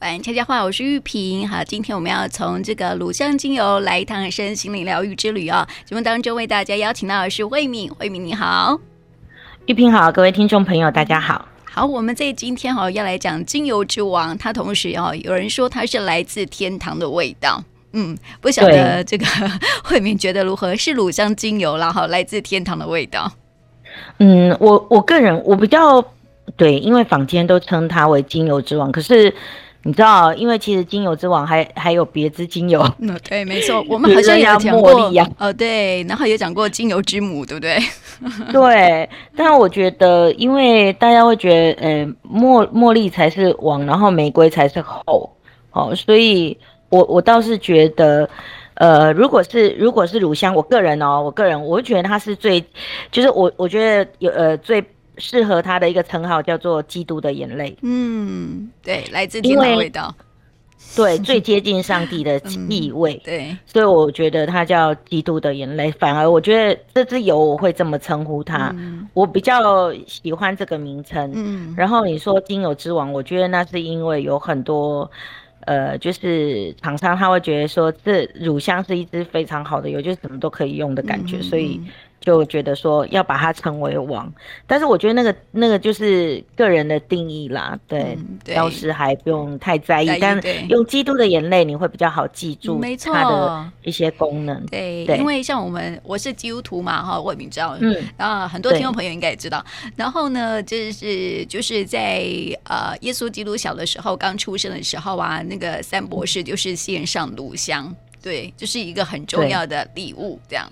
玩悄悄话，我是玉萍。好，今天我们要从这个乳香精油来一趟身心灵疗愈之旅啊、哦。节目当中为大家邀请到的是慧敏，慧敏你好，玉萍好，各位听众朋友大家好。好，我们在今天哈、哦、要来讲精油之王，它同时哦有人说它是来自天堂的味道。嗯，不晓得这个慧敏觉得如何？是乳香精油然后来自天堂的味道。嗯，我我个人我比较对，因为坊间都称它为精油之王，可是你知道，因为其实精油之王还还有别支精油。嗯，对，没错，我们好像有讲过哦，对，然后也讲过精油之母，对不对？对，但我觉得，因为大家会觉得，呃，茉茉莉才是王，然后玫瑰才是后，哦，所以。我我倒是觉得，呃，如果是如果是乳香，我个人哦，我个人，我会觉得它是最，就是我我觉得有呃最适合他的一个称号叫做基督的眼泪。嗯，对，来自天堂味道，对，最接近上帝的气味。嗯，对，所以我觉得它叫基督的眼泪。反而我觉得这支油我会这么称呼它，嗯，我比较喜欢这个名称。嗯，然后你说精油之王，我觉得那是因为有很多。呃，就是厂商他会觉得说，这乳香是一支非常好的油，就是什么都可以用的感觉，嗯、所以。就觉得说要把它称为王，但是我觉得那个那个就是个人的定义啦，对，嗯、对，倒是还不用太在意。在意，但用基督的眼泪，你会比较好记住它的一些功能。对，对，因为像我们我是基督徒嘛，哈，我也知道，嗯，啊，很多听众朋友应该也知道。然后呢，就是就是在呃，耶稣基督小的时候，刚出生的时候啊，那个三博士就是献上乳香，对，就是一个很重要的礼物，这样。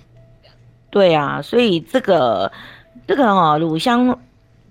对啊，所以这个这个、哦、乳香，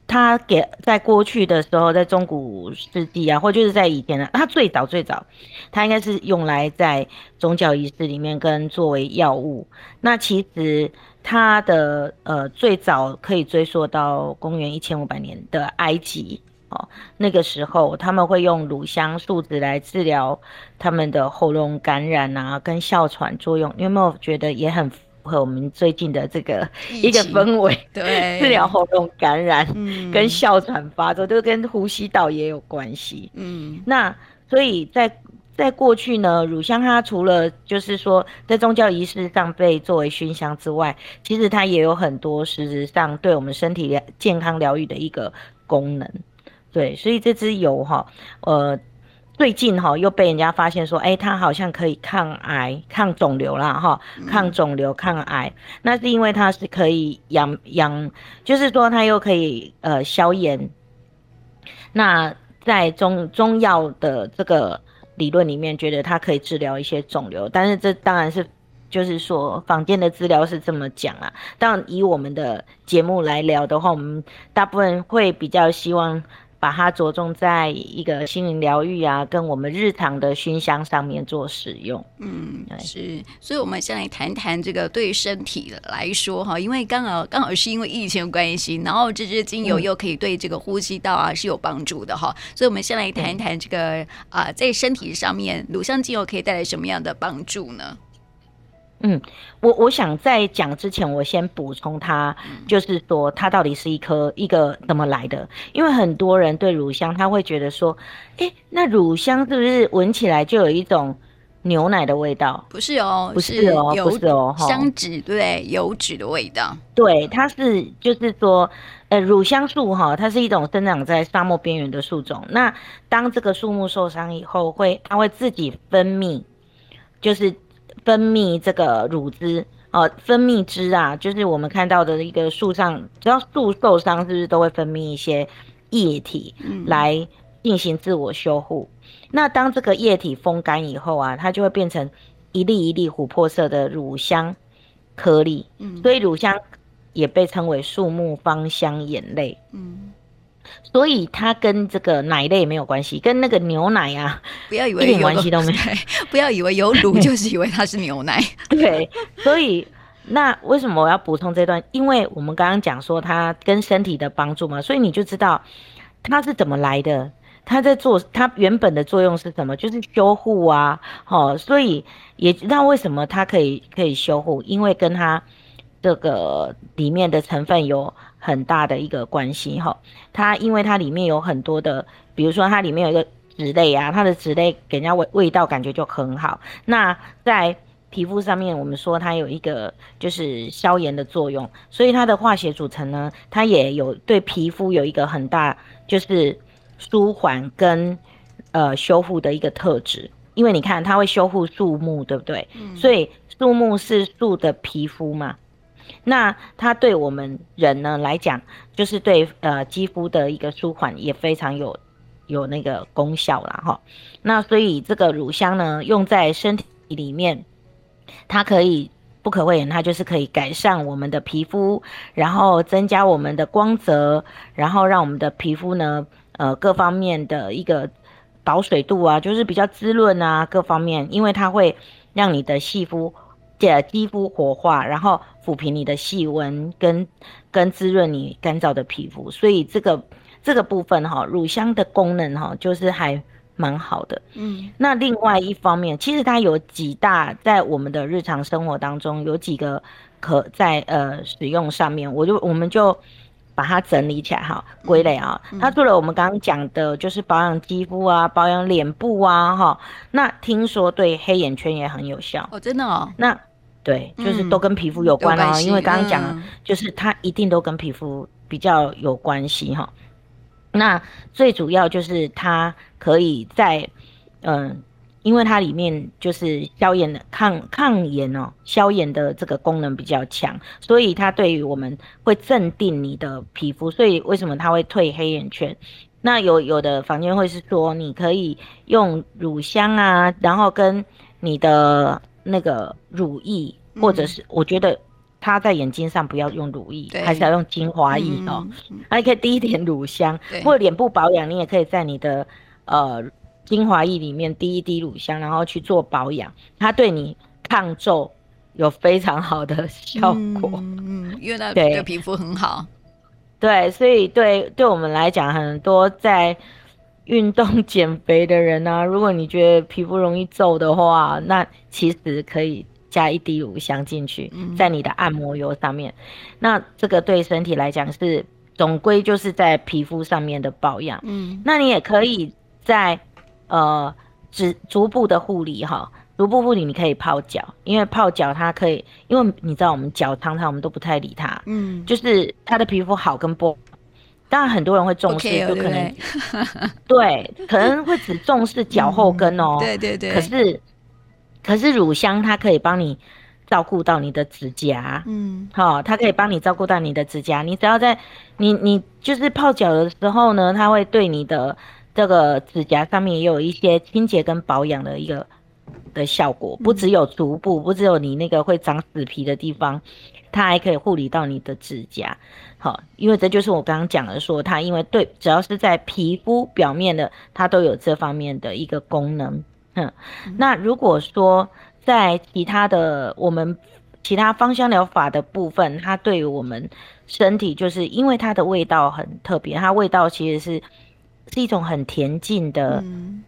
它给在过去的时候，在中古世纪啊，或就是在以前呢，它最早最早，它应该是用来在宗教仪式里面跟作为药物。那其实它的呃最早可以追溯到公元一千五百年的埃及哦，那个时候他们会用乳香树脂来治疗他们的喉咙感染啊，跟哮喘作用。你有没有觉得也很？和我们最近的这个一个氛围，对，治疗喉咙感染，嗯，跟哮喘发作都跟呼吸道也有关系，嗯，那所以在在过去呢，乳香它除了就是说在宗教仪式上被作为熏香之外，其实它也有很多实质上对我们身体健康疗愈的一个功能，对，所以这支油哈，呃。最近哈又被人家发现说，哎、欸，它好像可以抗癌、抗肿瘤啦哈，抗肿瘤、抗癌，那是因为它是可以养养，就是说它又可以呃消炎。那在中中药的这个理论里面，觉得它可以治疗一些肿瘤，但是这当然是就是说坊间的资料是这么讲啊。但以我们的节目来聊的话，我们大部分会比较希望。把它着重在一个心灵疗愈啊，跟我们日常的熏香上面做使用。嗯，是，所以我们先来谈谈这个对身体来说哈，因为刚好刚好是因为疫情的关系，然后这支精油又可以对这个呼吸道啊是有帮助的哈，所以我们先来谈一谈这个啊、呃，在身体上面乳香精油可以带来什么样的帮助呢？嗯，我我想在讲之前，我先补充它，就是说它到底是一颗一个怎么来的？因为很多人对乳香，他会觉得说，诶，那乳香是不是闻起来就有一种牛奶的味道？不是哦，不是哦，不是哦，香脂对，油脂的味道。对，它是就是说，呃，乳香树哈，它是一种生长在沙漠边缘的树种。那当这个树木受伤以后，会它会自己分泌，就是。分泌这个乳汁哦，分泌汁啊，就是我们看到的一个树上，只要树受伤，是不是都会分泌一些液体来进行自我修护？嗯。那当这个液体风干以后啊，它就会变成一粒一粒琥珀色的乳香颗粒。嗯，所以乳香也被称为树木芳香眼泪。嗯。所以它跟这个奶类没有关系，跟那个牛奶啊，不要以为一点关系都没有。不要以为有乳 就是以为它是牛奶。对，所以那为什么我要补充这段？因为我们刚刚讲说它跟身体的帮助嘛，所以你就知道它是怎么来的，它在做它原本的作用是什么，就是修护啊。好，所以也知道为什么它可以可以修护，因为跟它这个里面的成分有。很大的一个关系哈，它因为它里面有很多的，比如说它里面有一个脂类啊，它的脂类给人家味味道感觉就很好。那在皮肤上面，我们说它有一个就是消炎的作用，所以它的化学组成呢，它也有对皮肤有一个很大就是舒缓跟呃修复的一个特质。因为你看它会修复树木，对不对？嗯。所以树木是树的皮肤嘛，那它对我们人呢来讲，就是对呃肌肤的一个舒缓也非常有有那个功效啦哈。那所以这个乳香呢，用在身体里面。它可以不可讳言，它就是可以改善我们的皮肤，然后增加我们的光泽，然后让我们的皮肤呢，呃，各方面的一个保水度啊，就是比较滋润啊，各方面，因为它会让你的细肤的肌肤活化，然后抚平你的细纹，跟跟滋润你干燥的皮肤，所以这个这个部分哈，乳香的功能哈，就是还。蛮好的，嗯，那另外一方面，其实它有几大，在我们的日常生活当中有几个可在呃使用上面，我就我们就把它整理起来哈，归类啊。嗯、它除了我们刚刚讲的，就是保养肌肤啊，保养脸部啊，哈，那听说对黑眼圈也很有效哦，真的哦。那对，就是都跟皮肤有关哦，嗯、因为刚刚讲，就是它一定都跟皮肤比较有关系哈。那最主要就是它可以在，嗯、呃，因为它里面就是消炎的抗抗炎哦，消炎的这个功能比较强，所以它对于我们会镇定你的皮肤，所以为什么它会退黑眼圈？那有有的房间会是说，你可以用乳香啊，然后跟你的那个乳液，或者是我觉得。它在眼睛上不要用乳液，还是要用精华液哦。那你可以滴一点乳香，或者脸部保养，你也可以在你的呃精华液里面滴一滴乳香，然后去做保养。它对你抗皱有非常好的效果。嗯，因为它对皮肤很好。对，所以对对我们来讲，很多在运动减肥的人呢、啊，如果你觉得皮肤容易皱的话，那其实可以。加一滴乳香进去，在你的按摩油上面，嗯、那这个对身体来讲是总归就是在皮肤上面的保养。嗯，那你也可以在呃只逐步的护理哈，逐步护理你可以泡脚，因为泡脚它可以，因为你知道我们脚常常我们都不太理它，嗯，就是它的皮肤好跟不，当然很多人会重视，就可能 对，可能会只重视脚后跟哦、喔嗯，对对对，可是。可是乳香它可以帮你照顾到你的指甲，嗯，好，它可以帮你照顾到你的指甲。你只要在你你就是泡脚的时候呢，它会对你的这个指甲上面也有一些清洁跟保养的一个的效果。不只有足部，不只有你那个会长死皮的地方，它还可以护理到你的指甲。好，因为这就是我刚刚讲的，说它因为对，只要是在皮肤表面的，它都有这方面的一个功能。嗯，那如果说在其他的我们其他芳香疗法的部分，它对于我们身体，就是因为它的味道很特别，它味道其实是是一种很恬静的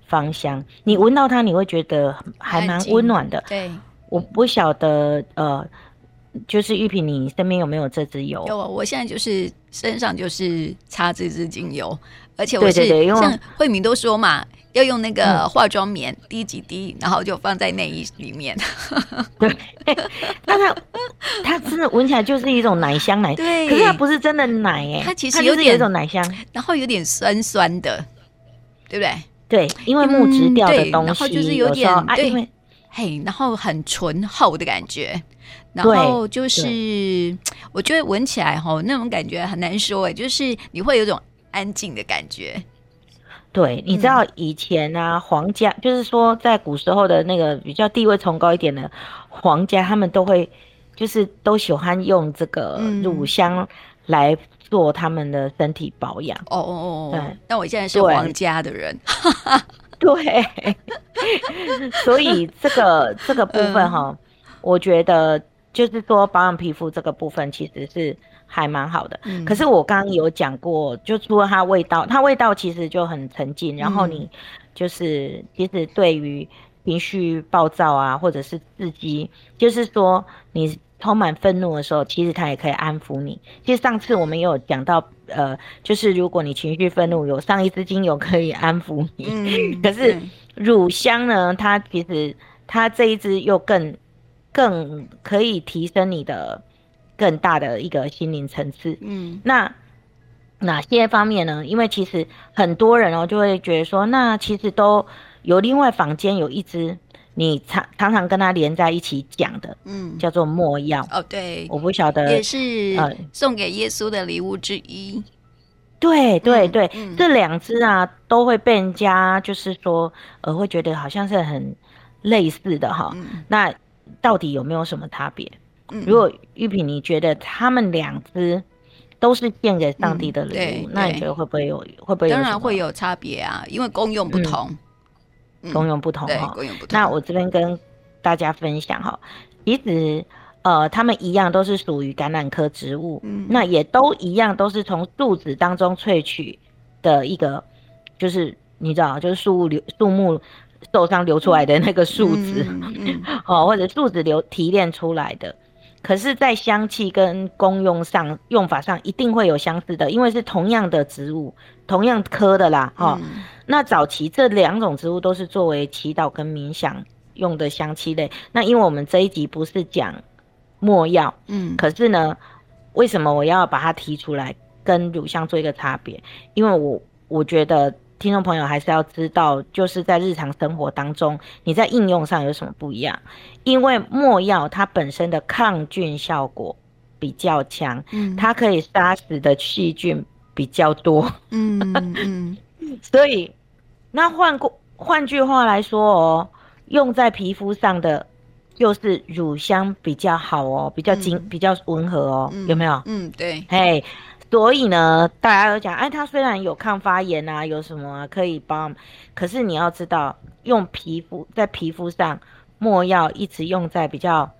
芳香，嗯、你闻到它你会觉得还蛮温暖的。对，我不晓得呃，就是玉萍，你身边有没有这支油？有，我现在就是身上就是擦这支精油，而且我是对对对，因为像慧敏都说嘛。要用那个化妆棉滴几滴，然后就放在内衣里面。对，那它它真的闻起来就是一种奶香奶，对，可是它不是真的奶哎，它其实有点有一种奶香，然后有点酸酸的，对不对？对，因为木质调的东西，然后就是有点有对，嘿，然后很醇厚的感觉，然后就是我觉得闻起来吼，那种感觉很难说哎，就是你会有种安静的感觉。对，你知道以前啊，嗯、皇家就是说，在古时候的那个比较地位崇高一点的皇家，他们都会就是都喜欢用这个乳香来做他们的身体保养。哦哦哦，对。那我现在是皇家的人，对，对 所以这个这个部分哈，嗯、我觉得就是说保养皮肤这个部分其实是。还蛮好的，嗯、可是我刚刚有讲过，就除了它味道，它味道其实就很沉静。然后你就是其实对于情绪暴躁啊，或者是刺激，就是说你充满愤怒的时候，其实它也可以安抚你。其实上次我们也有讲到，呃，就是如果你情绪愤怒，有上一支精油可以安抚你。嗯、可是乳香呢，它其实它这一支又更更可以提升你的更大的一个心灵层次。嗯，那哪些方面呢？因为其实很多人哦就会觉得说，那其实都有另外房间有一支。你常常常跟他连在一起讲的，嗯，叫做墨药哦，对，我不晓得也是送给耶稣的礼物之一。对对对，嗯嗯、这两支啊都会被人家就是说，呃，会觉得好像是很类似的哈。嗯、那到底有没有什么差别？嗯、如果玉萍你觉得他们两只都是献给上帝的礼物，嗯、那你觉得会不会有会不会有？当然会有差别啊，因为功用不同。嗯功用不同哈，功用不同。那我这边跟大家分享哈，其实呃，他们一样都是属于橄榄科植物，嗯，那也都一样都是从树脂当中萃取的一个，就是你知道，就是树流树木受伤流出来的那个树脂，哦，或者树脂流提炼出来的。可是，在香气跟功用上、用法上一定会有相似的，因为是同样的植物，同样科的啦，哈、嗯。那早期这两种植物都是作为祈祷跟冥想用的香气类。那因为我们这一集不是讲墨药，嗯，可是呢，为什么我要把它提出来跟乳香做一个差别？因为我我觉得。听众朋友还是要知道，就是在日常生活当中，你在应用上有什么不一样？因为没药它本身的抗菌效果比较强，嗯，它可以杀死的细菌比较多，嗯嗯，所以那换过换句话来说哦，用在皮肤上的又是乳香比较好哦，比较精，嗯、比较温和哦，有没有？嗯，对，嘿。所以呢，大家都讲，哎，它虽然有抗发炎啊，有什么、啊、可以帮，可是你要知道，用皮肤在皮肤上，莫药一直用在比较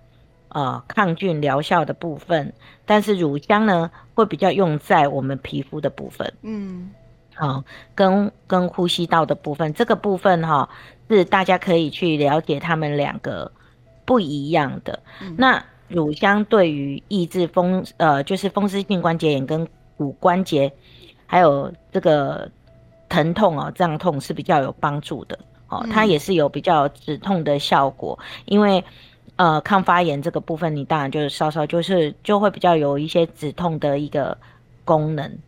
呃抗菌疗效的部分，但是乳香呢，会比较用在我们皮肤的部分，嗯，好、哦，跟跟呼吸道的部分，这个部分哈、哦，是大家可以去了解他们两个不一样的。嗯、那乳香对于抑制风呃，就是风湿性关节炎跟骨关节还有这个疼痛哦，胀痛是比较有帮助的哦，它也是有比较止痛的效果。因为呃，抗发炎这个部分，你当然就是稍稍就是就会比较有一些止痛的一个功能。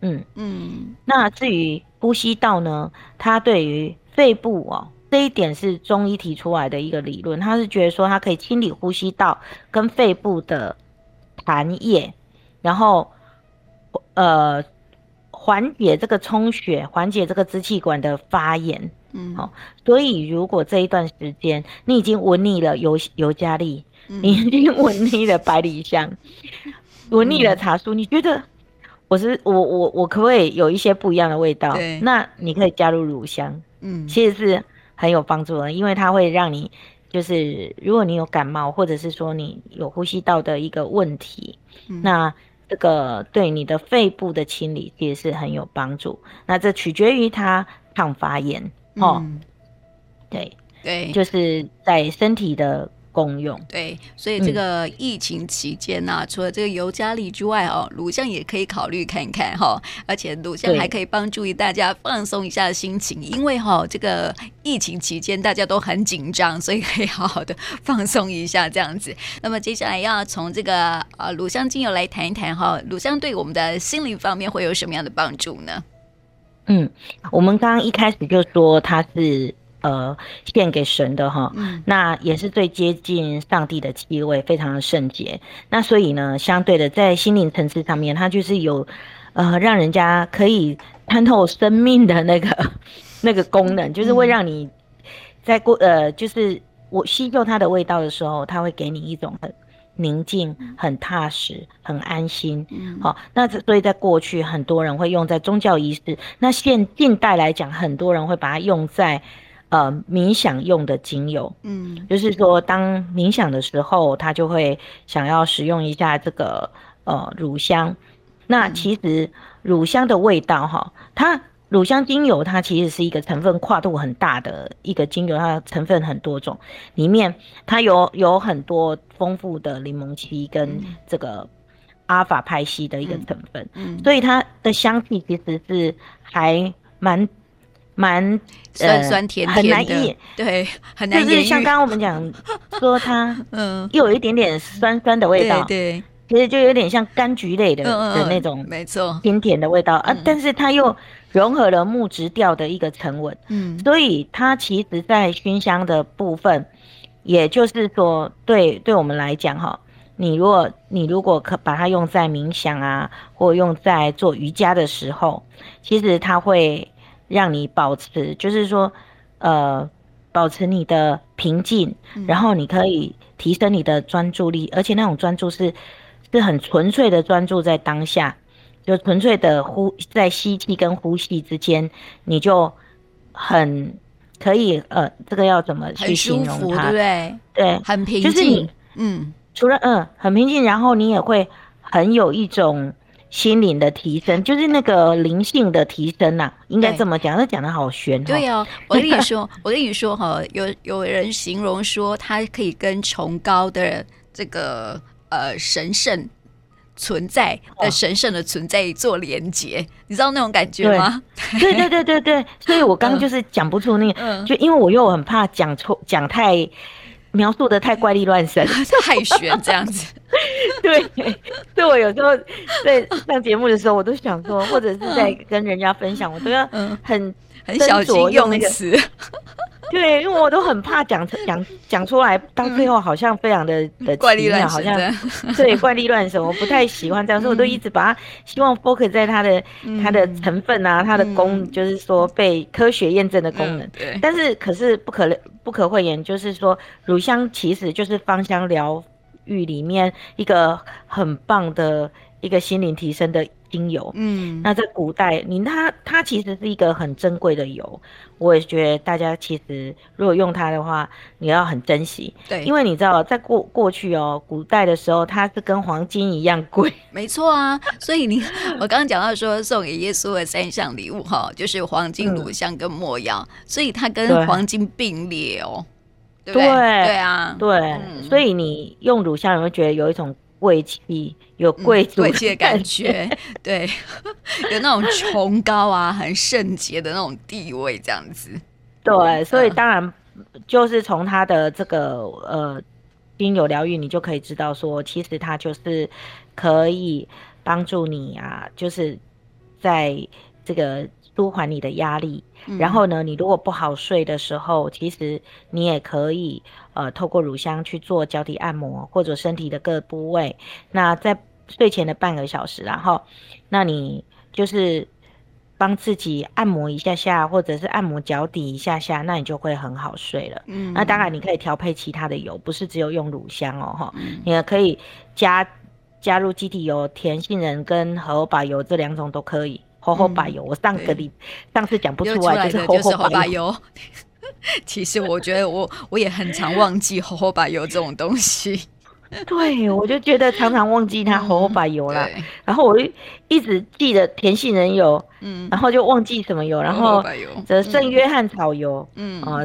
嗯嗯。那至于呼吸道呢，它对于肺部哦，这一点是中医提出来的一个理论，它是觉得说它可以清理呼吸道跟肺部的痰液，然后。呃，缓解这个充血，缓解这个支气管的发炎。嗯，好、哦，所以如果这一段时间你已经闻腻了尤尤加利，嗯、你已经闻腻了百里香，闻腻了茶树，嗯、你觉得我是我我我可不可以有一些不一样的味道？对，那你可以加入乳香，嗯，其实是很有帮助的，因为它会让你就是如果你有感冒，或者是说你有呼吸道的一个问题，嗯、那。这个对你的肺部的清理也是很有帮助。那这取决于它抗发炎哦。嗯、对对，就是在身体的。功用对，所以这个疫情期间呢、啊，嗯、除了这个尤加利之外哦，乳香也可以考虑看看哈、哦。而且乳香还可以帮助于大家放松一下心情，因为哈、哦，这个疫情期间大家都很紧张，所以可以好好的放松一下这样子。那么接下来要从这个呃乳香精油来谈一谈哈、哦，乳香对我们的心理方面会有什么样的帮助呢？嗯，我们刚刚一开始就说它是。呃，献给神的哈，嗯、那也是最接近上帝的气味，非常的圣洁。那所以呢，相对的，在心灵层次上面，它就是有呃，让人家可以参透生命的那个 那个功能，就是会让你在过呃，就是我吸收它的味道的时候，它会给你一种很宁静、很踏实、很安心。好、嗯，那所以在过去，很多人会用在宗教仪式。那现近代来讲，很多人会把它用在。呃，冥想用的精油，嗯，就是说，当冥想的时候，他就会想要使用一下这个呃乳香。那其实乳香的味道哈，它乳香精油它其实是一个成分跨度很大的一个精油，它的成分很多种，里面它有有很多丰富的柠檬烯跟这个阿法派烯的一个成分，嗯，所以它的香气其实是还蛮蛮酸酸甜甜的，很难言，对，很难就是像刚刚我们讲说它，嗯，又有一点点酸酸的味道，对，其实就有点像柑橘类的的那种，没错，甜甜的味道啊，但是它又。融合了木质调的一个沉稳，嗯，所以它其实在熏香的部分，也就是说，对对我们来讲哈，你如果你如果可把它用在冥想啊，或用在做瑜伽的时候，其实它会让你保持，就是说，呃，保持你的平静，然后你可以提升你的专注力，而且那种专注是是很纯粹的专注在当下。就纯粹的呼，在吸气跟呼吸之间，你就很可以呃，这个要怎么去形容它？对不对？对，很平静。就是你，嗯，除了嗯很平静，然后你也会很有一种心灵的提升，就是那个灵性的提升呐、啊，应该这么讲。那讲的好玄。对哦，我跟你说，我跟你说哈，有有人形容说，它可以跟崇高的这个呃神圣。存在的神圣的存在做连接，哦、你知道那种感觉吗？对对对对对，所以我刚刚 就是讲不出那个，嗯、就因为我又很怕讲错，讲太描述的太怪力乱神，太玄这样子。对，所以我有时候在上节目的时候，我都想说，或者是在跟人家分享，我都要很很小心用那个。词。对，因为我都很怕讲讲讲出来，到最后好像非常的的怪力乱神，好像对怪力乱神，我不太喜欢这样，所以我都一直把它希望 focus 在它的它的成分啊，它的功，就是说被科学验证的功能。对，但是可是不可不可讳言，就是说乳香其实就是芳香疗愈里面一个很棒的一个心灵提升的。精油，嗯，那在古代，你它它其实是一个很珍贵的油，我也觉得大家其实如果用它的话，你要很珍惜，对，因为你知道在过过去哦，古代的时候，它是跟黄金一样贵，没错啊，所以你我刚刚讲到说送给耶稣的三项礼物哈，就是黄金、乳香跟没药，嗯、所以它跟黄金并列哦，对对，对，对啊，对，嗯、所以你用乳香，你会觉得有一种。贵气有贵族贵气的感觉，对，有那种崇高啊、很圣洁的那种地位，这样子。对，所以当然就是从他的这个呃精油疗愈，你就可以知道说，其实他就是可以帮助你啊，就是在这个。舒缓你的压力，然后呢，你如果不好睡的时候，其实你也可以呃透过乳香去做脚底按摩或者身体的各部位。那在睡前的半个小时，然后那你就是帮自己按摩一下下，或者是按摩脚底一下下，那你就会很好睡了。嗯，那当然你可以调配其他的油，不是只有用乳香哦，哈，你也可以加加入基底油、甜杏仁跟荷欧巴油这两种都可以。荷荷巴油，我上个礼上次讲不出来，就是火火把油。其实我觉得我我也很常忘记火火把油这种东西。对，我就觉得常常忘记它火火把油啦。然后我就一直记得甜杏仁油，嗯，然后就忘记什么油，然后则圣约翰草油，嗯啊。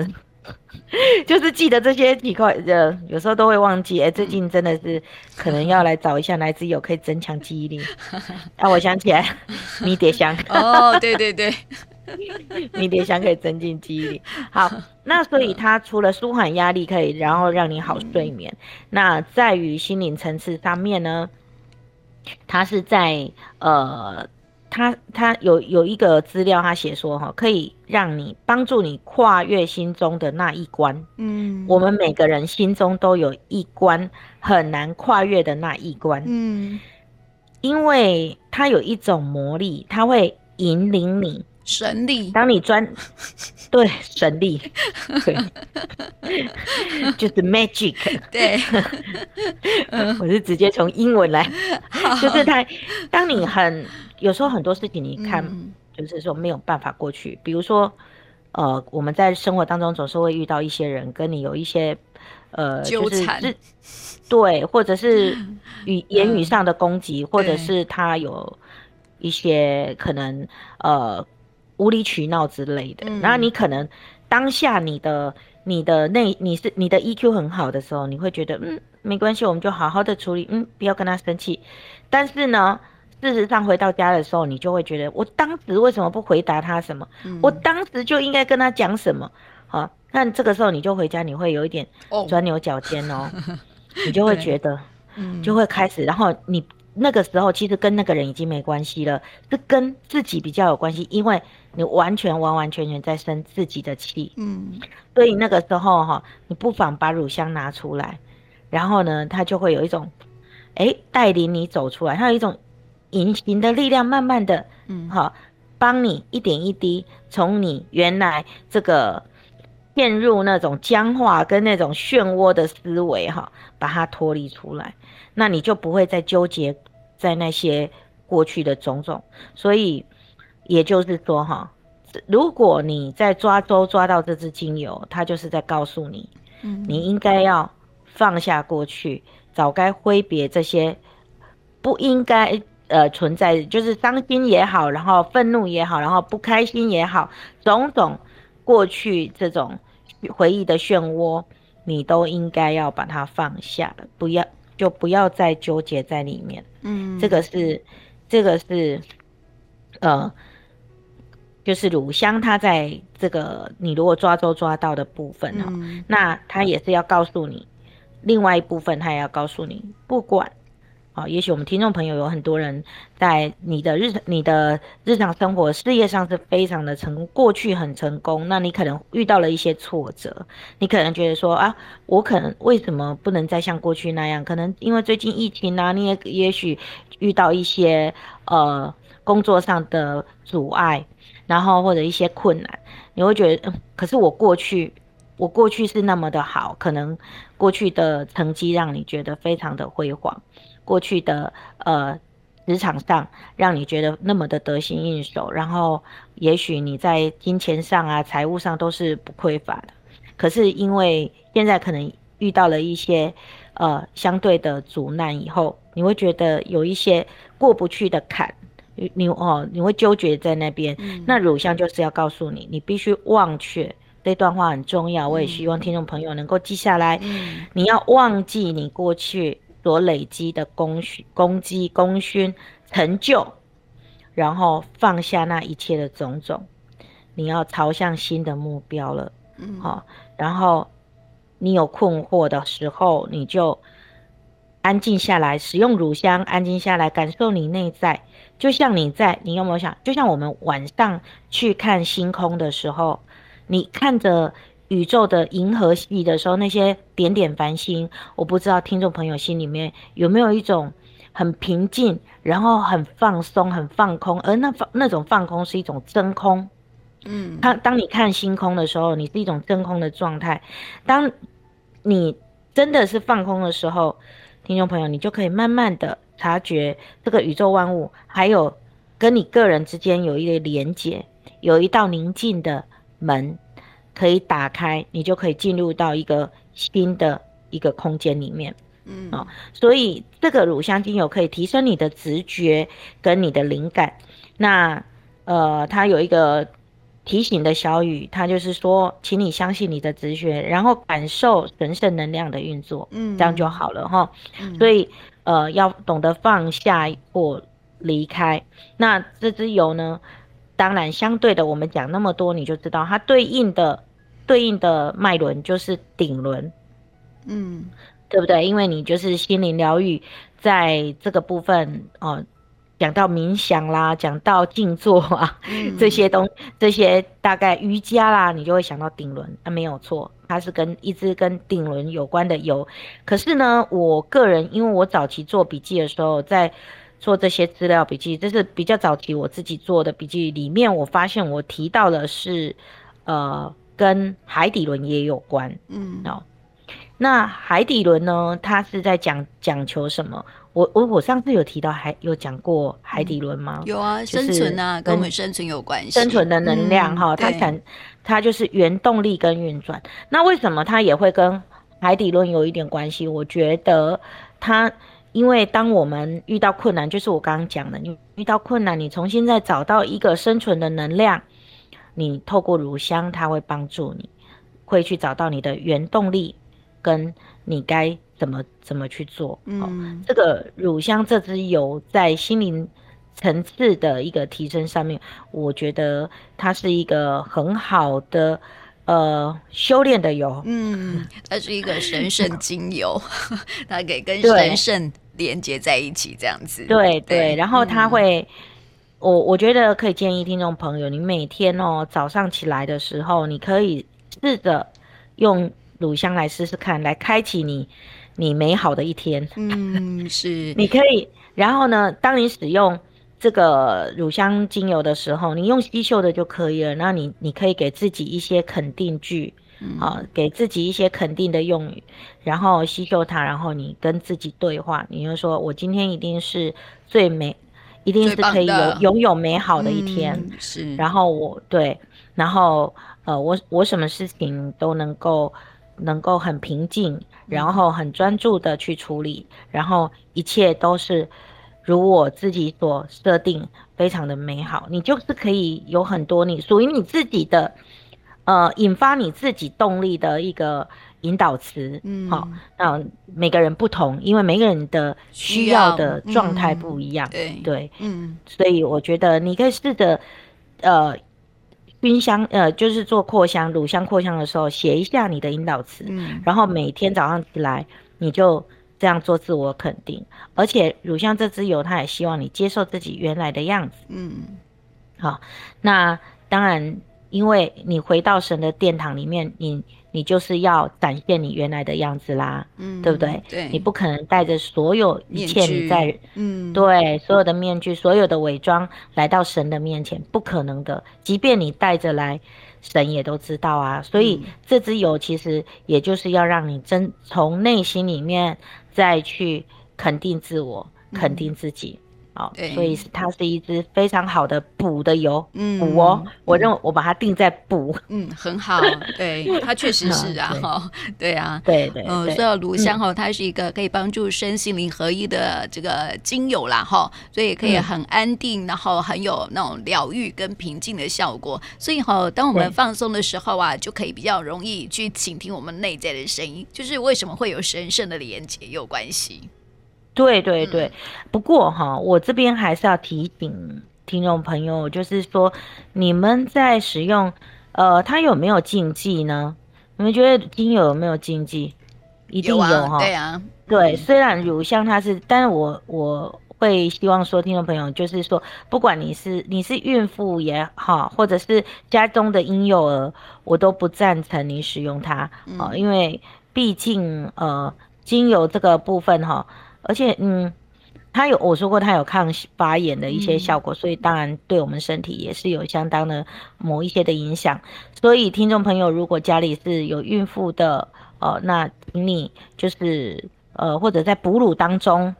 就是记得这些几块，呃，有时候都会忘记。哎、欸，最近真的是可能要来找一下哪支油可以增强记忆力。啊，我想起来，迷迭香。哦，对对对，迷迭香可以增进记忆力。好，那所以它除了舒缓压力，可以然后让你好睡眠。那在于心灵层次上面呢，它是在呃。他他有有一个资料，他写说哈，可以让你帮助你跨越心中的那一关。嗯，我们每个人心中都有一关很难跨越的那一关。嗯，因为它有一种魔力，它会引领你神力。当你专 对神力，对，就是 magic。对，我是直接从英文来，就是他，当你很。有时候很多事情你看，就是说没有办法过去。嗯、比如说，呃，我们在生活当中总是会遇到一些人跟你有一些，呃，纠缠，就是，对，或者是语言语上的攻击，嗯、或者是他有一些可能，呃，无理取闹之类的。嗯、然后你可能当下你的你的内你是你的 EQ 很好的时候，你会觉得嗯没关系，我们就好好的处理，嗯不要跟他生气。但是呢，事实上回到家的时候，你就会觉得我当时为什么不回答他什么？嗯、我当时就应该跟他讲什么？好，那这个时候你就回家，你会有一点钻牛角尖哦，哦 你就会觉得，嗯，就会开始，然后你。那个时候其实跟那个人已经没关系了，是跟自己比较有关系，因为你完全完完全全在生自己的气，嗯，所以那个时候哈，你不妨把乳香拿出来，然后呢，它就会有一种，哎，带领你走出来，它有一种隐形的力量，慢慢的，嗯，好，帮你一点一滴从你原来这个陷入那种僵化跟那种漩涡的思维哈，把它脱离出来，那你就不会再纠结。在那些过去的种种，所以也就是说，哈，如果你在抓周抓到这支精油，它就是在告诉你，嗯，你应该要放下过去，早该挥别这些不应该呃存在，就是伤心也好，然后愤怒也好，然后不开心也好，种种过去这种回忆的漩涡，你都应该要把它放下，不要。就不要再纠结在里面，嗯，这个是，这个是，呃，就是乳香，它在这个你如果抓周抓到的部分哈，嗯，那它也是要告诉你，另外一部分它也要告诉你，不管。啊，也许我们听众朋友有很多人在你的日你的日常生活事业上是非常的成功，过去很成功，那你可能遇到了一些挫折，你可能觉得说啊，我可能为什么不能再像过去那样？可能因为最近疫情啊，你也也许遇到一些呃工作上的阻碍，然后或者一些困难，你会觉得，可是我过去我过去是那么的好，可能过去的成绩让你觉得非常的辉煌。过去的呃职场上，让你觉得那么的得心应手，然后也许你在金钱上啊、财务上都是不匮乏的。可是因为现在可能遇到了一些呃相对的阻难以后，你会觉得有一些过不去的坎，你哦你会纠结在那边。嗯、那乳香就是要告诉你，你必须忘却。这段话很重要，我也希望听众朋友能够记下来。嗯、你要忘记你过去。所累积的功勋、功绩、功勋、成就，然后放下那一切的种种，你要朝向新的目标了。嗯，好，然后你有困惑的时候，你就安静下来，使用乳香，安静下来，感受你内在。就像你在，你有没有想？就像我们晚上去看星空的时候，你看着。宇宙的银河系的时候，那些点点繁星，我不知道听众朋友心里面有没有一种很平静，然后很放松、很放空，而那放那种放空是一种真空。嗯，当当你看星空的时候，你是一种真空的状态。当你真的是放空的时候，听众朋友，你就可以慢慢的察觉这个宇宙万物，还有跟你个人之间有一个连接，有一道宁静的门。可以打开，你就可以进入到一个新的一个空间里面，嗯啊、哦，所以这个乳香精油可以提升你的直觉跟你的灵感。那呃，它有一个提醒的小雨，他就是说，请你相信你的直觉，然后感受神圣能量的运作，嗯，这样就好了哈。嗯、所以呃，要懂得放下或离开。那这支油呢，当然相对的，我们讲那么多，你就知道它对应的。对应的脉轮就是顶轮，嗯，对不对？因为你就是心灵疗愈，在这个部分哦，讲到冥想啦，讲到静坐啊，嗯、这些东这些大概瑜伽啦，你就会想到顶轮，那、啊、没有错，它是跟一直跟顶轮有关的油。可是呢，我个人因为我早期做笔记的时候，在做这些资料笔记，这是比较早期我自己做的笔记里面，我发现我提到的是，呃。跟海底轮也有关，嗯，哦，那海底轮呢？它是在讲讲求什么？我我我上次有提到，还有讲过海底轮吗？有啊，生存啊，跟我们生存有关系，生存的能量哈，它产它就是原动力跟运转。那为什么它也会跟海底轮有一点关系？我觉得它，因为当我们遇到困难，就是我刚刚讲的，你遇到困难，你重新再找到一个生存的能量。你透过乳香，它会帮助你，会去找到你的原动力，跟你该怎么怎么去做。嗯、哦，这个乳香这支油在心灵层次的一个提升上面，我觉得它是一个很好的呃修炼的油。嗯，它是一个神圣 精油，它可以跟神圣连接在一起，这样子。对对，对，然后它会。嗯我我觉得可以建议听众朋友，你每天哦早上起来的时候，你可以试着用乳香来试试看，来开启你你美好的一天。嗯，是。你可以，然后呢，当你使用这个乳香精油的时候，你用吸嗅的就可以了。那你你可以给自己一些肯定句，啊、嗯，给自己一些肯定的用语，然后吸嗅它，然后你跟自己对话，你就说我今天一定是最美。一定是可以有拥有美好的一天，嗯、是。然后我对，然后呃，我我什么事情都能够能够很平静，然后很专注的去处理，然后一切都是如我自己所设定，非常的美好。你就是可以有很多你属于你自己的，呃，引发你自己动力的一个。引导词，嗯，好，那每个人不同，因为每个人的需要的状态不一样，嗯、对。对，嗯，所以我觉得你可以试着，呃，熏香，呃，就是做扩香、乳香扩香的时候，写一下你的引导词，嗯，然后每天早上起来，你就这样做自我肯定，而且乳香这支油，它也希望你接受自己原来的样子，嗯，好，那当然，因为你回到神的殿堂里面，你。你就是要展现你原来的样子啦，嗯，对不对？对，你不可能带着所有一切你在，嗯，对，所有的面具、所有的伪装来到神的面前，不可能的。即便你带着来，神也都知道啊。所以这支油其实也就是要让你真从内心里面再去肯定自我，肯定自己。对，所以它是一支非常好的补的油，嗯，补哦，我认为我把它定在补，嗯，很好，对，它确实是啊，哈，对啊，对对，嗯，所以乳香哈，它是一个可以帮助身心灵合一的这个精油啦，哈，所以可以很安定，然后很有那种疗愈跟平静的效果，所以哈，当我们放松的时候啊，就可以比较容易去倾听我们内在的声音，就是为什么会有神圣的连接有关系。对对对，不过哈，我这边还是要提醒听众朋友，就是说你们在使用，呃，它有没有禁忌呢？你们觉得精油有没有禁忌？一定有哈、啊。对啊，对，虽然乳香它是，但是我我会希望说，听众朋友就是说，不管你是你是孕妇也好，或者是家中的婴幼儿，我都不赞成你使用它啊、嗯，因为毕竟呃，精油这个部分哈。而且，嗯，它有我说过，它有抗发炎的一些效果，嗯，所以当然对我们身体也是有相当的某一些的影响。所以，听众朋友，如果家里是有孕妇的，呃，那请你就是呃，或者在哺乳当中，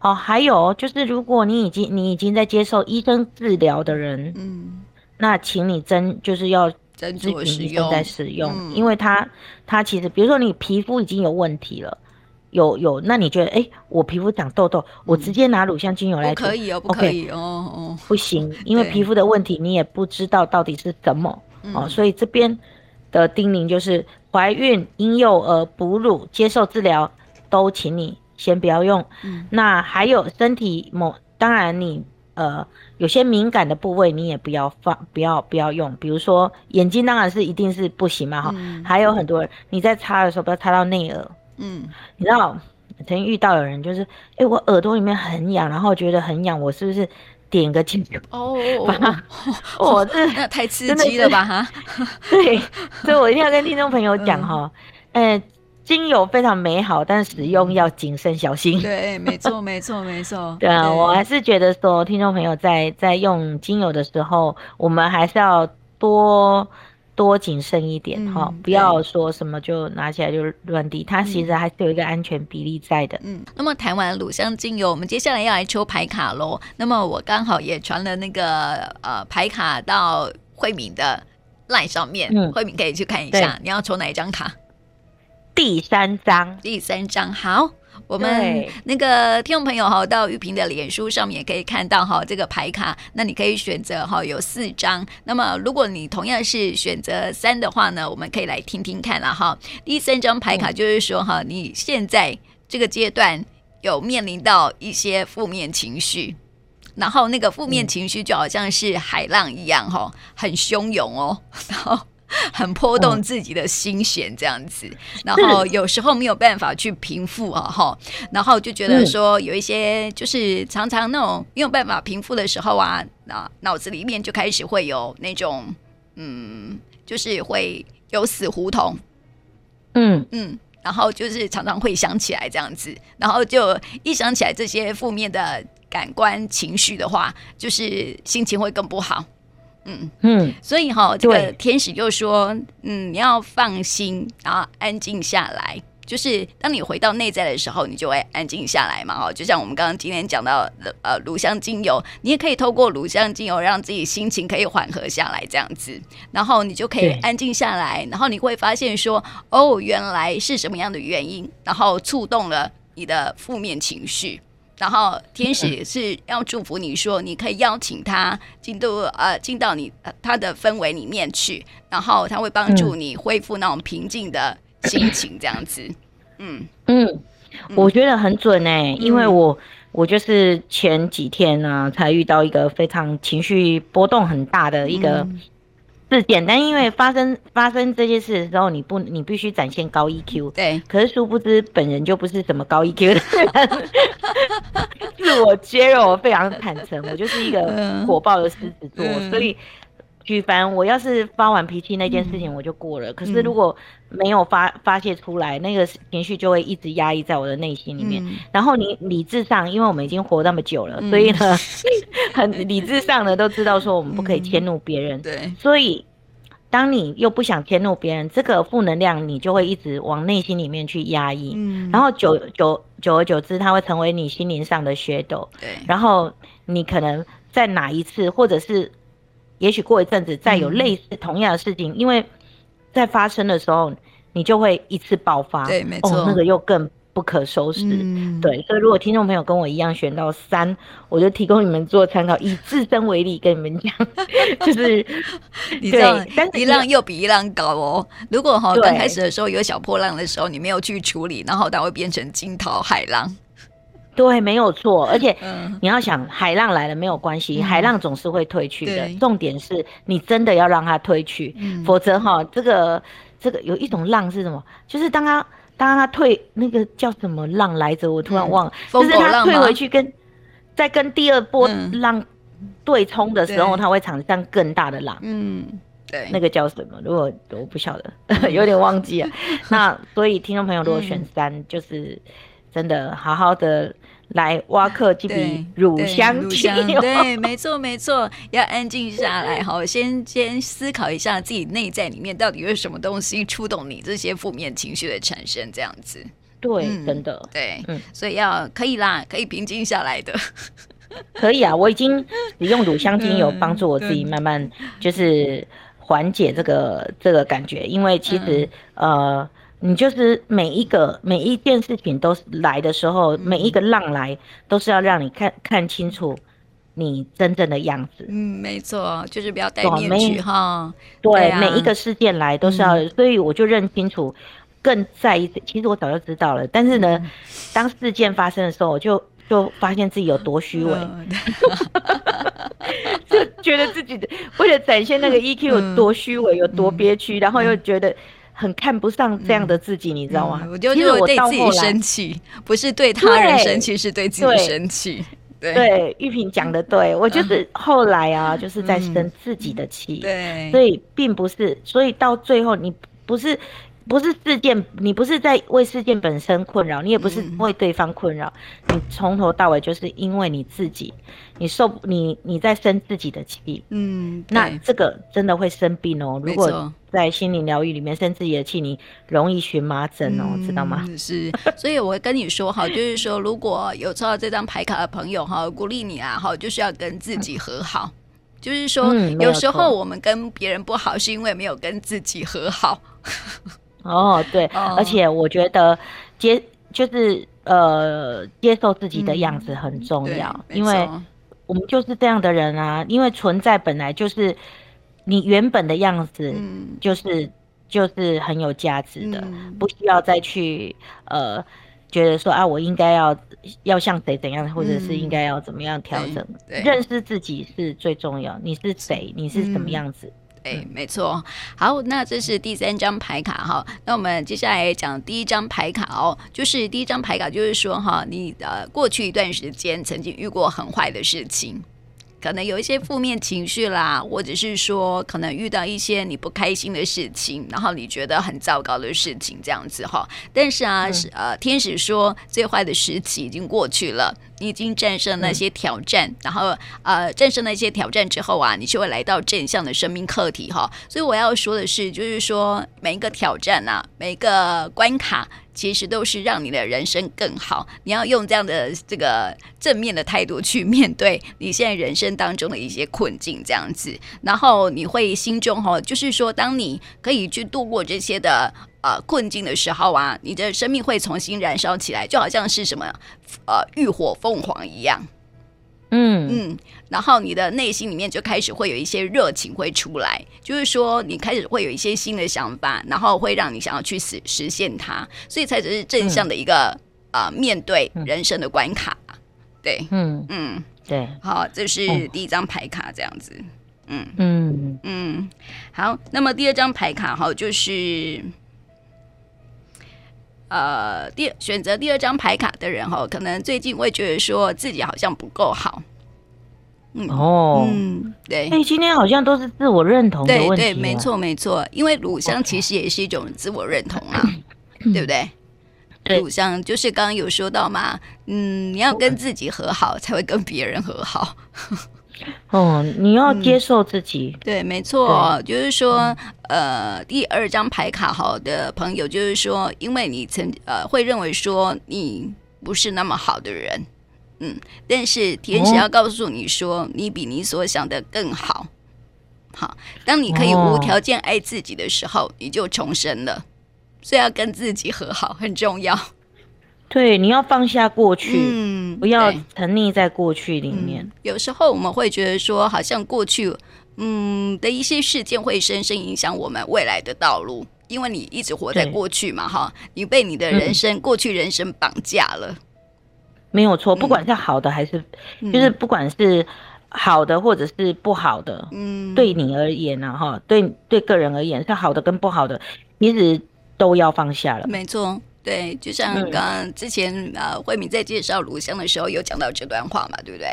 哦，还有就是，如果你已经你已经在接受医生治疗的人，嗯，那请你真就是要斟酌使用，在使用，嗯，因为它它其实，比如说你皮肤已经有问题了。有有，那你觉得，哎、欸，我皮肤长痘痘，嗯，我直接拿乳香精油来，可以哦，不可以哦，哦，不行，因为皮肤的问题你也不知道到底是什么哦，所以这边的叮咛就是，怀孕、婴幼儿、哺乳接受治疗都请你先不要用。嗯，那还有身体某，当然你呃有些敏感的部位你也不要放，不要不要用，比如说眼睛当然是一定是不行嘛哈，嗯，还有很多人你在擦的时候不要擦到内耳。嗯，你知道曾经遇到有人就是，哎、欸，我耳朵里面很痒，然后觉得很痒，我是不是点个精油？哦，我这那太刺激了吧哈？对，所以我一定要跟听众朋友讲哈，哎、嗯欸，精油非常美好，但使用要谨慎小心。对，没错，没错，没错。对啊，我还是觉得说，听众朋友在在用精油的时候，我们还是要多。多谨慎一点哈、嗯，不要说什么就拿起来就乱滴，它其实还是有一个安全比例在的。嗯，那么谈完乳香精油，我们接下来要来抽牌卡喽。那么我刚好也传了那个呃牌卡到慧敏的 LINE 上面，嗯、慧敏可以去看一下。你要抽哪一张卡？第三张，第三张。好，我们那个听众朋友哈，到玉萍的脸书上面也可以看到哈，这个牌卡，那你可以选择哈，有四张。那么如果你同样是选择三的话呢，我们可以来听听看了哈。第三张牌卡就是说哈，你现在这个阶段有面临到一些负面情绪，然后那个负面情绪就好像是海浪一样哈，很汹涌哦，然后。很波动自己的心弦这样子，然后有时候没有办法去平复啊哈，然后就觉得说有一些就是常常那种没有办法平复的时候啊，那脑子里面就开始会有那种嗯，就是会有死胡同，嗯。嗯，然后就是常常会想起来这样子，然后就一想起来这些负面的感官情绪的话，就是心情会更不好。嗯嗯，所以哈，这个天使就说，嗯，你要放心，然后安静下来。就是当你回到内在的时候，你就会安静下来嘛。哦，就像我们刚刚今天讲到的，呃，乳香精油，你也可以透过乳香精油让自己心情可以缓和下来，这样子，然后你就可以安静下来，然后你会发现说，哦，原来是什么样的原因，然后触动了你的负面情绪。然后天使是要祝福你说，你可以邀请他进入呃进到你他的氛围里面去，然后他会帮助你恢复那种平静的心情，这样子。嗯。嗯，我觉得很准哎、欸，因为我我就是前几天呢、啊、才遇到一个非常情绪波动很大的一个。嗯是简单，因为发生发生这些事的时候，你不你必须展现高 EQ。对。可是殊不知，本人就不是什么高 EQ 的人。自我揭露，我非常坦诚，我就是一个火爆的狮子座，嗯、所以举凡我要是发完脾气那件事情，我就过了。嗯、可是如果没有发发泄出来，那个情绪就会一直压抑在我的内心里面。嗯、然后你理智上，因为我们已经活那么久了，嗯、所以呢，很理智上呢都知道说我们不可以迁怒别人。嗯、对。所以，当你又不想迁怒别人，这个负能量你就会一直往内心里面去压抑。嗯。然后久久久而久之，它会成为你心灵上的血斗。对。然后你可能在哪一次，或者是也许过一阵子，再有类似同样的事情，嗯、因为。在发生的时候，你就会一次爆发，对，没错，哦，那个又更不可收拾，嗯、对。所以，如果听众朋友跟我一样选到三，我就提供你们做参考，以自身为例跟你们讲，就是你知道，一浪又比一浪高哦。如果哈刚开始的时候有小破浪的时候，你没有去处理，然后它会变成惊涛骇浪。对，没有错，而且你要想，海浪来了没有关系，嗯、海浪总是会退去的。重点是你真的要让它退去，嗯、否则哈，这个这个有一种浪是什么？就是当它当它退，那个叫什么浪来着？我突然忘了，嗯、就是它退回去跟在跟第二波浪对冲的时候，它、嗯、会产生更大的浪。嗯，对，那个叫什么？如果我不晓得，有点忘记了。那所以听众朋友如果选三，嗯、就是真的好好的。来挖克这笔乳香精油，对，没错没错，要安静下来，好，先先思考一下自己内在里面到底有什么东西触动你这些负面情绪的产生，这样子。对，嗯、真的，对，嗯，所以要可以啦，可以平静下来的，可以啊，我已经使用乳香精油帮助我自己慢慢就是缓解这个这个感觉，因为其实、嗯、呃。你就是每一个每一件事情都来的时候，嗯、每一个浪来都是要让你看看清楚你真正的样子。嗯，没错，就是不要戴面具哈。对，对啊、每一个事件来都是要，嗯、所以我就认清楚，更在意。其实我早就知道了，但是呢，嗯、当事件发生的时候，我就就发现自己有多虚伪，嗯、就觉得自己的为了展现那个 EQ 有多虚伪，有多憋屈，嗯、然后又觉得。很看不上这样的自己，嗯、你知道吗？我就觉得我对自己生气，不是对他人生气，是对自己生气。对，对，玉萍讲的对，我就是后来啊，嗯、就是在生自己的气。对，所以并不是，所以到最后你不是。不是事件，你不是在为事件本身困扰，你也不是为对方困扰，嗯、你从头到尾就是因为你自己，你受你你在生自己的气，嗯，那这个真的会生病哦。如果在心灵疗愈里面生自己的气，你容易荨麻疹哦，嗯、知道吗？是，所以我会跟你说哈，就是说如果有抽到这张牌卡的朋友哈，鼓励你啊哈，就是要跟自己和好，就是说、嗯、有时候我们跟别人不好，是因为没有跟自己和好。哦，对，而且我觉得接就是呃，接受自己的样子很重要，嗯、因为我们就是这样的人啊。因为存在本来就是你原本的样子，就是、嗯、就是很有价值的，嗯、不需要再去呃觉得说啊，我应该要要像谁怎样，或者是应该要怎么样调整。嗯、认识自己是最重要，你是谁，你是什么样子。嗯对，没错。好，那这是第三张牌卡哈。那我们接下来讲第一张牌卡哦，就是第一张牌卡，就是说哈，你呃过去一段时间曾经遇过很坏的事情，可能有一些负面情绪啦，或者是说可能遇到一些你不开心的事情，然后你觉得很糟糕的事情这样子哈。但是啊，是、嗯、呃，天使说最坏的时期已经过去了。你已经战胜那些挑战，嗯、然后呃，战胜那些挑战之后啊，你就会来到正向的生命课题哈。所以我要说的是，就是说每一个挑战啊，每一个关卡，其实都是让你的人生更好。你要用这样的这个正面的态度去面对你现在人生当中的一些困境，这样子，然后你会心中哈，就是说，当你可以去度过这些的。呃，困境的时候啊，你的生命会重新燃烧起来，就好像是什么，呃，浴火凤凰一样。嗯。嗯，然后你的内心里面就开始会有一些热情会出来，就是说你开始会有一些新的想法，然后会让你想要去实实现它，所以才只是正向的一个啊、嗯。呃，面对人生的关卡。对，嗯。嗯，对，好，这是第一张牌卡，这样子。嗯。嗯。嗯，好，那么第二张牌卡哈，就是。呃，第选择第二张牌卡的人哈，可能最近会觉得说自己好像不够好。嗯哦，嗯，对。哎，今天好像都是自我认同的问题。对对，没错没错。因为乳香其实也是一种自我认同啊 对不对？对。乳香就是刚刚有说到嘛，嗯，你要跟自己和好，才会跟别人和好。哦，你要接受自己。嗯、对，没错，就是说，呃，第二张牌卡好的朋友，就是说，因为你曾呃会认为说你不是那么好的人，嗯，但是天使要告诉你说，哦、你比你所想的更好。好，当你可以无条件爱自己的时候，哦、你就重生了。所以要跟自己和好很重要。对，你要放下过去，嗯，不要沉溺在过去里面。嗯，有时候我们会觉得说，好像过去，嗯的一些事件会深深影响我们未来的道路，因为你一直活在过去嘛，哈，你被你的人生、嗯、过去人生绑架了。没有错，不管是好的还是，嗯、就是不管是好的或者是不好的，嗯，对你而言呢，哈，对对个人而言是好的跟不好的，其实都要放下了。没错。对，就像刚刚之前、嗯、呃，慧敏在介绍炉香的时候有讲到这段话嘛，对不对？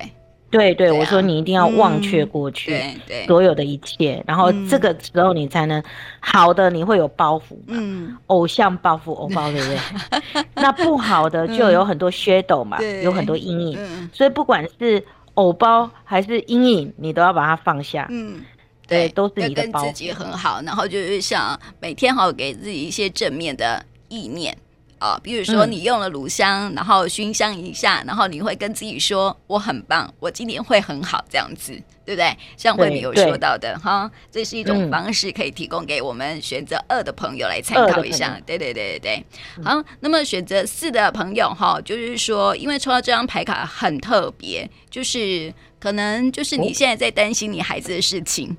对对，对啊、我说你一定要忘却过去，对对，所有的一切，嗯、然后这个时候你才能好的，你会有包袱，嗯，偶像包袱，偶包，对不对？那不好的 就有很多 shadow 嘛，嗯、有很多阴影，嗯、所以不管是偶包还是阴影，你都要把它放下，嗯，对，都是你的包袱，跟自己很好，然后就是想每天好给自己一些正面的意念。啊，比如说你用了乳香，嗯、然后熏香一下，然后你会跟自己说：“我很棒，我今年会很好。”这样子，对不对？像慧敏有说到的哈，这是一种方式，可以提供给我们选择二的朋友来参考一下。对对对对对。好，那么选择四的朋友哈，就是说，因为抽到这张牌卡很特别，就是可能就是你现在在担心你孩子的事情，哦、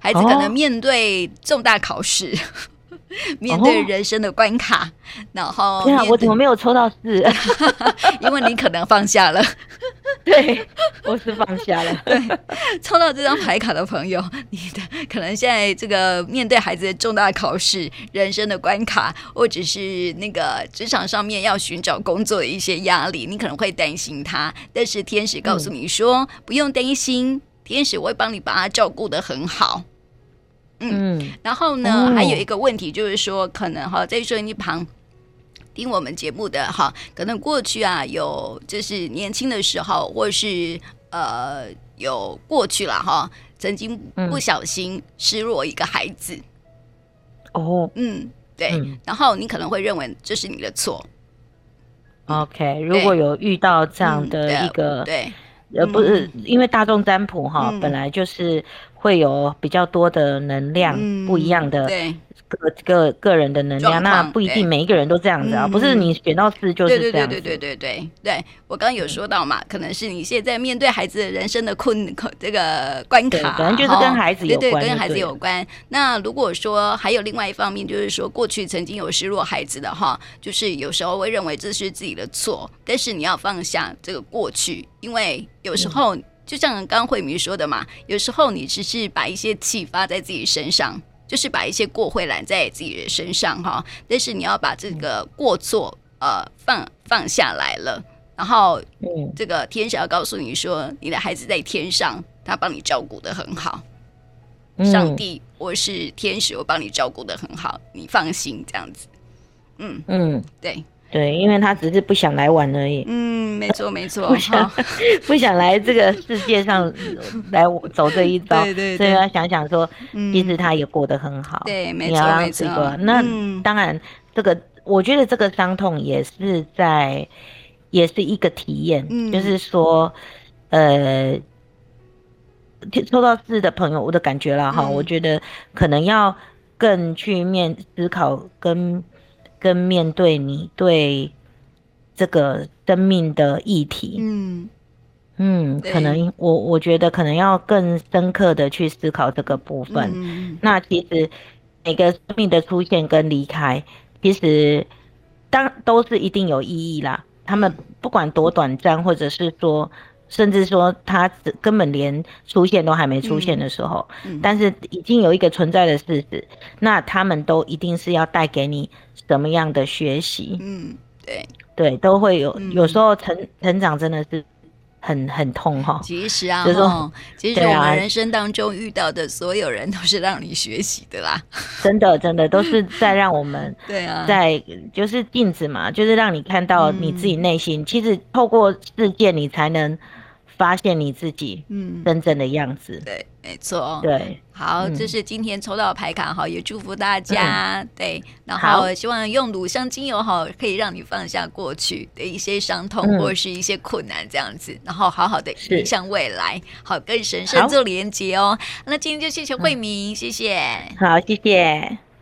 孩子可能面对重大考试。哦 面对人生的关卡，哦、然后天啊，我怎么没有抽到四？因为你可能放下了，对，我是放下了。对，抽到这张牌卡的朋友，你的可能现在这个面对孩子的重大考试、人生的关卡，或者是那个职场上面要寻找工作的一些压力，你可能会担心他。但是天使告诉你说，嗯、不用担心，天使会帮你把他照顾得很好。嗯，然后呢，哦、还有一个问题就是说，可能哈，在收音机旁听我们节目的哈，可能过去啊有就是年轻的时候，或是呃有过去了哈，曾经不小心失落一个孩子。哦，嗯，对，嗯、然后你可能会认为这是你的错。OK，如果有遇到这样的一个、嗯、对。呃，不是，因为大众占卜哈，嗯、本来就是会有比较多的能量，嗯、不一样的。对。个个个人的能量，那不一定每一个人都这样子啊，不是你选到四就是这样。对对对对对对对，我刚刚有说到嘛，可能是你现在面对孩子的人生的困这个关卡，可能就是跟孩子有关，对对，跟孩子有关。那如果说还有另外一方面，就是说过去曾经有失落孩子的哈，就是有时候会认为这是自己的错，但是你要放下这个过去，因为有时候就像刚刚慧明说的嘛，有时候你只是把一些气发在自己身上。就是把一些过会揽在自己的身上哈，但是你要把这个过错呃放放下来了，然后这个天使要告诉你说，你的孩子在天上，他帮你照顾的很好，上帝我是天使，我帮你照顾的很好，你放心这样子，嗯嗯，对。对，因为他只是不想来玩而已。嗯，没错没错，不想 不想来这个世界上 来走这一遭。对对，所以要想想说，其实他也过得很好。对，没错没错。那当然，这个我觉得这个伤痛也是在，也是一个体验。就是说，呃，抽到字的朋友，我的感觉了哈，我觉得可能要更去面思考跟。跟面对你对这个生命的议题，嗯嗯，可能我我觉得可能要更深刻的去思考这个部分。嗯、那其实每个生命的出现跟离开，其实当都是一定有意义啦。他们不管多短暂，或者是说。甚至说他根本连出现都还没出现的时候，嗯嗯、但是已经有一个存在的事实，那他们都一定是要带给你什么样的学习？嗯，对对，都会有。有时候成成长真的是很很痛哈。其实啊，就是说，其实我们人生当中遇到的所有人都是让你学习的啦。真的真的都是在让我们 对啊，在就是镜子嘛，就是让你看到你自己内心。嗯、其实透过事件，你才能。发现你自己嗯。真正的样子，嗯、对，没错，对，好，这是今天抽到的牌卡哈，也祝福大家，嗯、对，然后希望用乳香精油哈，可以让你放下过去的一些伤痛或者是一些困难这样子，嗯、然后好好的迎向未来，好跟神圣做连接哦。那今天就谢谢慧明，嗯、谢谢，好，谢谢。